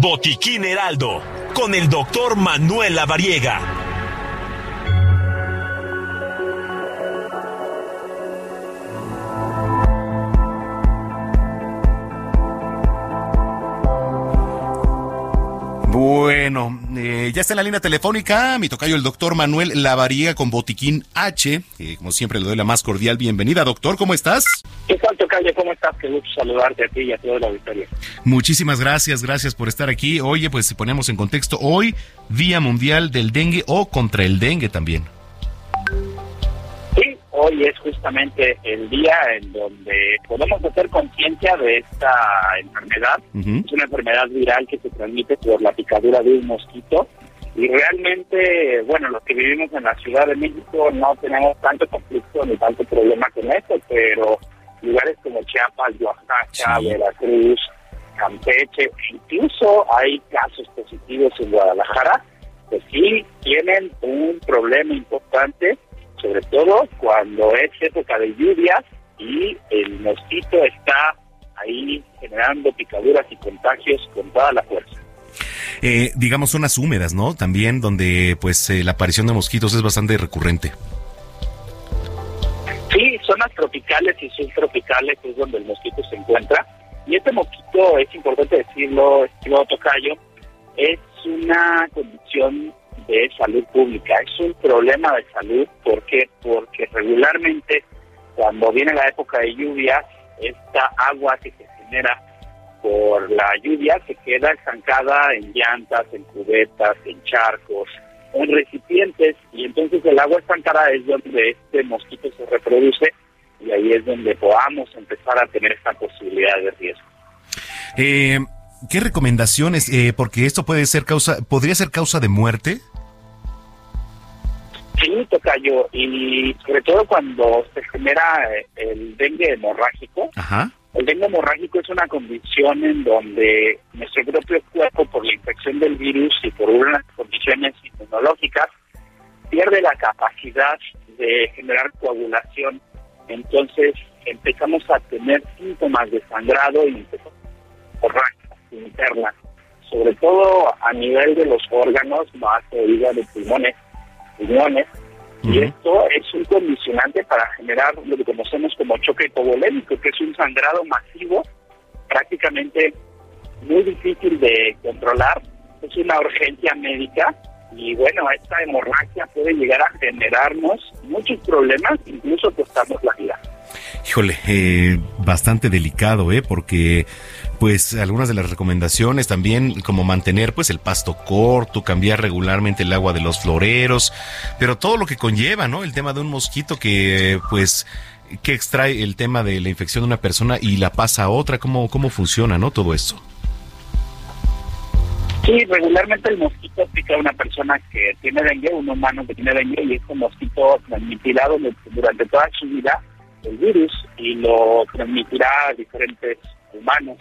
Botiquín Heraldo, con el doctor Manuel Lavariega. Eh, ya está en la línea telefónica mi tocayo el doctor Manuel Lavariega con Botiquín H. como siempre le doy la más cordial bienvenida. Doctor, ¿cómo estás? ¿Qué tal, tocayo? ¿Cómo estás? Qué gusto saludarte a ti y a toda la auditoría. Muchísimas gracias, gracias por estar aquí. Oye, pues ponemos en contexto hoy, Día Mundial del Dengue o contra el Dengue también hoy es justamente el día en donde podemos hacer conciencia de esta enfermedad. Es una enfermedad viral que se transmite por la picadura de un mosquito. Y realmente, bueno, los que vivimos en la Ciudad de México no tenemos tanto conflicto ni tanto problema con esto, pero lugares como Chiapas, Oaxaca, Veracruz, Campeche, incluso hay casos positivos en Guadalajara, que sí tienen un problema importante sobre todo cuando es época de lluvias y el mosquito está ahí generando picaduras y contagios con toda la fuerza. Eh, digamos zonas húmedas, ¿no? También donde pues eh, la aparición de mosquitos es bastante recurrente. Sí, zonas tropicales y subtropicales es donde el mosquito se encuentra. Y este mosquito, es importante decirlo, estimado Tocayo, es una condición de salud pública. Es un problema de salud. ¿Por qué? Porque regularmente cuando viene la época de lluvia, esta agua que se genera por la lluvia se queda estancada en llantas, en cubetas, en charcos, en recipientes y entonces el agua estancada es donde este mosquito se reproduce y ahí es donde podamos empezar a tener esta posibilidad de riesgo. Eh, ¿Qué recomendaciones? Eh, porque esto puede ser causa, podría ser causa de muerte. Sí, tocayo, y sobre todo cuando se genera eh, el dengue hemorrágico. El dengue hemorrágico es una condición en donde nuestro propio cuerpo, por la infección del virus y por unas condiciones inmunológicas, pierde la capacidad de generar coagulación. Entonces empezamos a tener síntomas de sangrado y hemorragias internas, sobre todo a nivel de los órganos, más de pulmones Y esto es un condicionante para generar lo que conocemos como choque hipovolémico, que es un sangrado masivo, prácticamente muy difícil de controlar. Es una urgencia médica y bueno, esta hemorragia puede llegar a generarnos muchos problemas, incluso costarnos la vida. Híjole, eh, bastante delicado, ¿eh? Porque pues algunas de las recomendaciones también como mantener pues el pasto corto, cambiar regularmente el agua de los floreros, pero todo lo que conlleva, ¿no? El tema de un mosquito que pues que extrae el tema de la infección de una persona y la pasa a otra, ¿cómo, cómo funciona, ¿no? Todo esto. Sí, regularmente el mosquito pica a una persona que tiene dengue, un humano que tiene dengue, y este mosquito transmitirá durante toda su vida el virus y lo transmitirá a diferentes humanos.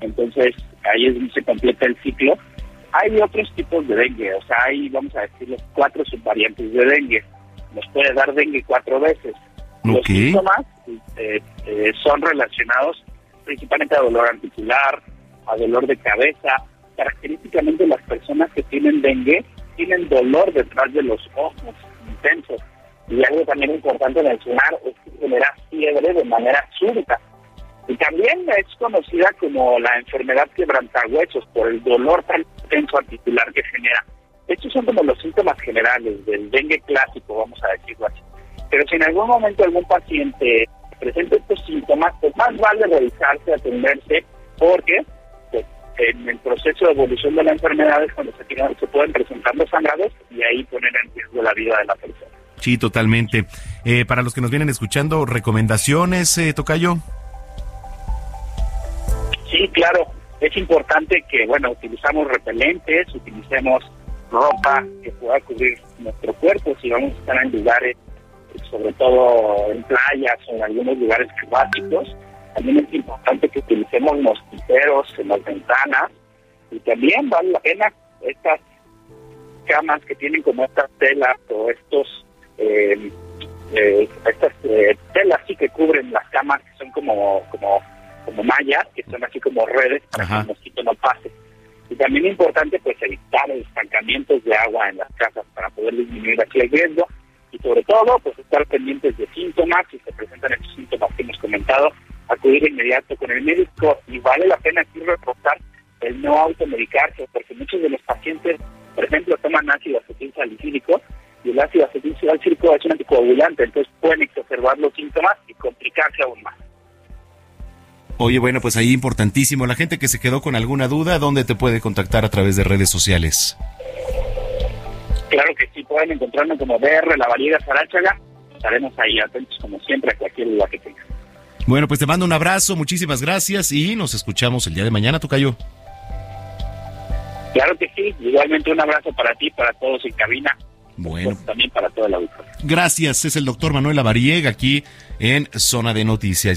Entonces, ahí es donde se completa el ciclo. Hay otros tipos de dengue, o sea, hay, vamos a decir, los cuatro subvariantes de dengue. Nos puede dar dengue cuatro veces. Los síntomas eh, eh, son relacionados principalmente a dolor articular, a dolor de cabeza. Característicamente las personas que tienen dengue tienen dolor detrás de los ojos intensos. Y algo también importante mencionar es genera fiebre de manera súbita. Y también es conocida como la enfermedad quebrantahuesos por el dolor tan intenso articular que genera. Estos son como los síntomas generales del dengue clásico, vamos a decirlo así. Pero si en algún momento algún paciente presenta estos síntomas, pues más vale revisarse, atenderse, porque pues, en el proceso de evolución de la enfermedad es cuando se, se pueden presentar los sangrados y ahí poner en riesgo la vida de la persona. Sí, totalmente. Eh, para los que nos vienen escuchando, ¿recomendaciones, eh, Tocayo? Sí, claro. Es importante que, bueno, utilizamos repelentes, utilicemos ropa que pueda cubrir nuestro cuerpo si vamos a estar en lugares, sobre todo en playas o en algunos lugares climáticos. También es importante que utilicemos mosquiteros en las ventanas y también vale la pena estas camas que tienen como estas telas o estos eh, eh, estas eh, telas sí que cubren las camas que son como como como mallas que son así como redes para que el mosquito no pase. Y también es importante pues evitar estancamientos de agua en las casas para poder disminuir así el riesgo y sobre todo pues estar pendientes de síntomas, si se presentan estos síntomas que hemos comentado, acudir de inmediato con el médico. Y vale la pena aquí reportar el no automedicarse porque muchos de los pacientes, por ejemplo, toman ácido acetil salicílico y el ácido acetil salicílico es un anticoagulante, entonces pueden exacerbar los síntomas y complicarse aún más. Oye, bueno, pues ahí importantísimo. La gente que se quedó con alguna duda, ¿dónde te puede contactar a través de redes sociales? Claro que sí, pueden encontrarme como DR La Variedad Saráchaga. Estaremos ahí atentos como siempre a cualquier duda que tengan. Bueno, pues te mando un abrazo, muchísimas gracias y nos escuchamos el día de mañana, Tocayo. Claro que sí, igualmente un abrazo para ti, para todos en cabina. Bueno. También para toda la auditoría. Gracias, es el doctor Manuel Lavariega aquí en Zona de Noticias.